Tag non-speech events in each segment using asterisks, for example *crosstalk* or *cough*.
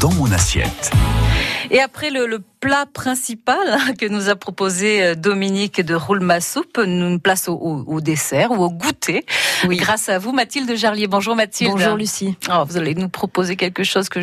dans mon assiette. Et après le, plat principal hein, *laughs* que nous a proposé euh, Dominique de Roulma Soupe, nous place au, au, dessert ou au goûter. Oui. Grâce à vous, Mathilde Jarlier. Bonjour Mathilde. Bonjour Lucie. Oh, vous allez nous proposer quelque chose que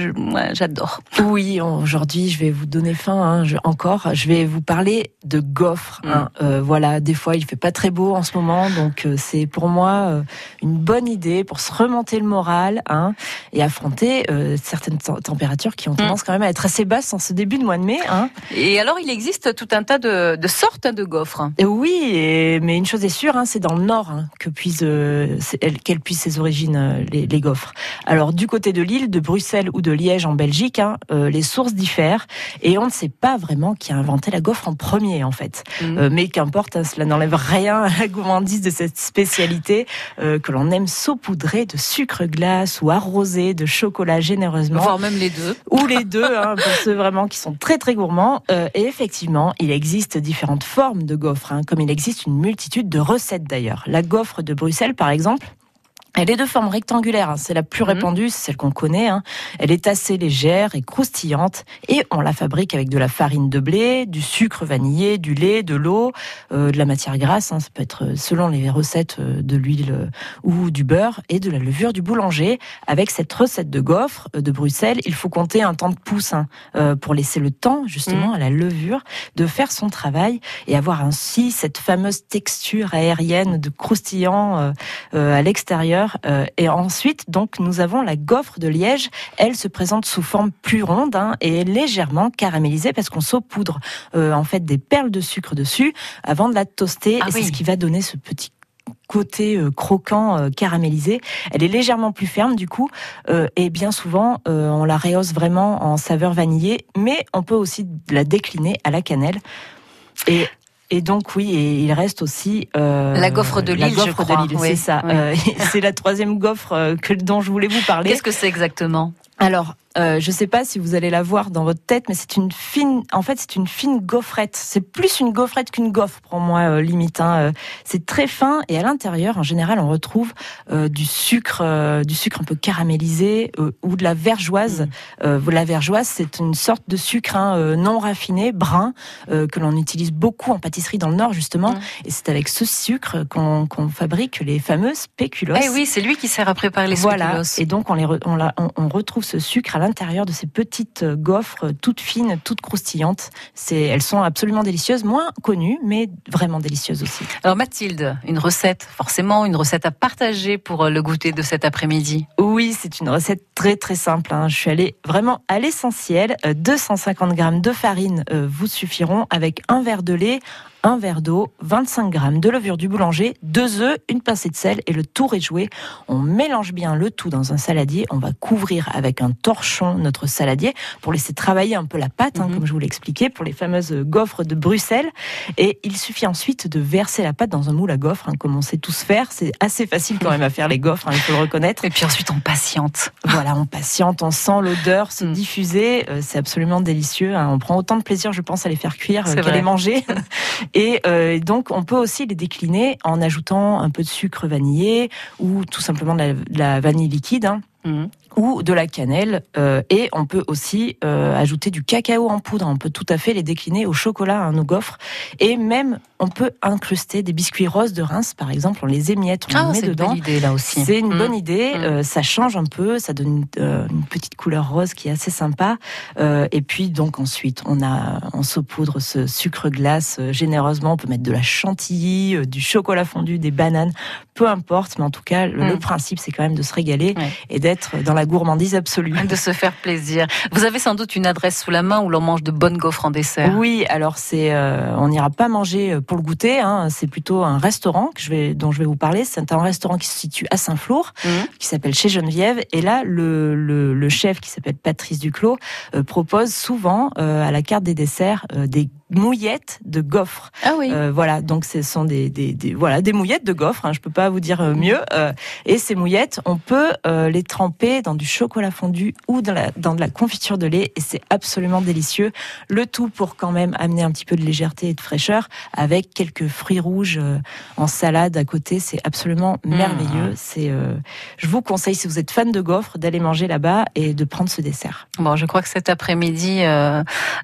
j'adore. Oui, aujourd'hui, je vais vous donner faim. Hein, je, encore, je vais vous parler de gaufres. Hein. Mm. Euh, voilà, des fois, il fait pas très beau en ce moment, donc euh, c'est pour moi euh, une bonne idée pour se remonter le moral hein, et affronter certaines températures qui ont mm. tendance quand même à être assez basses en ce début de mois de mai. Hein. Et alors, il existe tout un tas de, de sortes de gaufres. Et oui, et, mais une chose est sûre, hein, c'est dans le nord hein, que euh, qu'elles puissent ses origines euh, les, les, gaufres. Alors, du côté de Lille, de Bruxelles ou de Liège en Belgique, hein, euh, les sources diffèrent et on ne sait pas vraiment qui a inventé la gaufre en premier, en fait. Mm. Mais qu'importe, cela n'enlève rien à la gourmandise de cette spécialité que l'on aime saupoudrer de sucre glace ou arroser de chocolat généreusement. Voire même les deux. Ou les deux, *laughs* pour ceux vraiment qui sont très très gourmands. Euh, et effectivement, il existe différentes formes de gaufres, hein, comme il existe une multitude de recettes d'ailleurs. La gaufre de Bruxelles, par exemple, elle est de forme rectangulaire, hein. c'est la plus mhm. répandue, c'est celle qu'on connaît. Hein. Elle est assez légère et croustillante et on la fabrique avec de la farine de blé, du sucre vanillé, du lait, de l'eau, euh, de la matière grasse. Hein. Ça peut être euh, selon les recettes euh, de l'huile ou du beurre et de la levure du boulanger. Avec cette recette de gaufre de Bruxelles, il faut compter un temps de pouce pour laisser le temps justement mhm. à la levure de faire son travail et avoir ainsi cette fameuse texture aérienne de croustillant à l'extérieur euh, et ensuite, donc, nous avons la gaufre de Liège. Elle se présente sous forme plus ronde hein, et légèrement caramélisée parce qu'on saupoudre euh, en fait des perles de sucre dessus avant de la toaster. Ah et c'est ce qui va donner ce petit côté euh, croquant caramélisé. Elle est légèrement plus ferme du coup et bien souvent on la rehausse vraiment en saveur vanillée, mais on peut aussi la décliner à la cannelle. Et et donc oui, et il reste aussi euh, la gaufre de Lille, je crois. c'est ça. Euh, c'est la troisième gaufre euh, que dont je voulais vous parler. Qu'est-ce que c'est exactement? Alors, euh, je ne sais pas si vous allez la voir dans votre tête, mais c'est une fine, en fait, c'est une fine gaufrette. C'est plus une gaufrette qu'une gaufre pour moi, euh, limite. Hein. Euh, c'est très fin et à l'intérieur, en général, on retrouve du sucre, du sucre un peu caramélisé ou de la vergeoise. Mmh. la vergeoise, c'est une sorte de sucre hein, non raffiné, brun, que l'on utilise beaucoup en pâtisserie dans le Nord justement. Mmh. Et c'est avec ce sucre qu'on fabrique les fameux spéculoos. Eh oui, c'est lui qui sert à préparer les spéculoos. Voilà. Et donc on les, on, on, on retrouve ce sucre à l'intérieur de ces petites gaufres toutes fines, toutes croustillantes. C'est, elles sont absolument délicieuses, moins connues, mais vraiment délicieuses aussi. Alors Mathilde, une recette, forcément une recette à partager pour le goûter de cet après-midi. Oui, c'est une recette très très simple. Hein. Je suis allée vraiment à l'essentiel. 250 euh, grammes de farine euh, vous suffiront avec un verre de lait, un verre d'eau, 25 grammes de levure du boulanger, deux œufs, une pincée de sel et le tour est joué. On mélange bien le tout dans un saladier. On va couvrir avec un torchon notre saladier pour laisser travailler un peu la pâte, hein, mhm. comme je vous l'ai expliqué, pour les fameuses gaufres de Bruxelles. Et il suffit ensuite de verser la pâte dans un moule à gaufres, hein, comme on sait tous faire. C'est assez facile quand même à faire les gaufres, hein, il faut le reconnaître. Et puis ensuite on patiente. Voilà, on patiente, on sent l'odeur se mm. diffuser. Euh, c'est absolument délicieux. On prend autant de plaisir, je pense, à les faire cuire qu'à les manger. *laughs* Euh, et donc, on peut aussi les décliner en ajoutant un peu de sucre vanillé ou tout simplement de la, vanille liquide. Mmh. Ou de la cannelle euh, et on peut aussi euh, ajouter du cacao en poudre. On peut tout à fait les décliner au chocolat, à nos gaufres et même on peut incruster des biscuits roses de Reims par exemple. On les émiette, on ah, les met dedans. C'est une bonne idée là aussi. C'est une mmh. bonne idée. Mmh. ça change un peu, ça donne une, petite couleur rose qui est assez sympa. et puis donc ensuite on a on saupoudre ce sucre glace généreusement. On peut mettre de la chantilly, du chocolat fondu, des bananes, peu importe. Mais en tout cas le, principe c'est quand même de se régaler et d'être dans la gourmandise absolue. De se faire plaisir. Vous avez sans doute une adresse sous la main où l'on mange de bonnes gaufres en dessert. Oui, alors c'est, euh, on n'ira pas manger euh, pour le goûter. Hein, c'est plutôt un restaurant que je vais, dont je vais vous parler. C'est un restaurant qui se situe à Saint-Flour, mmh. qui s'appelle chez Geneviève. Et là, le, le, chef qui s'appelle Patrice Duclos euh, propose souvent à la carte des desserts des mouillettes de gaufres. Ah oui. Euh, voilà, donc ce sont des, des, des, voilà des mouillettes de gaufres. Hein, je peux pas vous dire euh, mieux. Euh, et ces mouillettes, on peut euh, les tremper dans du chocolat fondu ou dans, la, dans de la confiture de lait, et c'est absolument délicieux. Le tout pour quand même amener un petit peu de légèreté et de fraîcheur, avec quelques fruits rouges en salade à côté. C'est absolument Mmh. merveilleux. C'est, je vous conseille si vous êtes fan de gaufres d'aller manger là-bas et de prendre ce dessert. Bon, je crois que cet après-midi,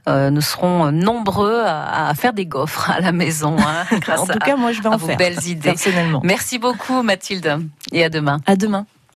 nous serons nombreux à, à faire des gaufres à la maison, hein, *laughs* grâce en tout à, cas, moi, je vais à en vos faire belles idées. personnellement. Merci beaucoup, Mathilde, et à demain. À demain.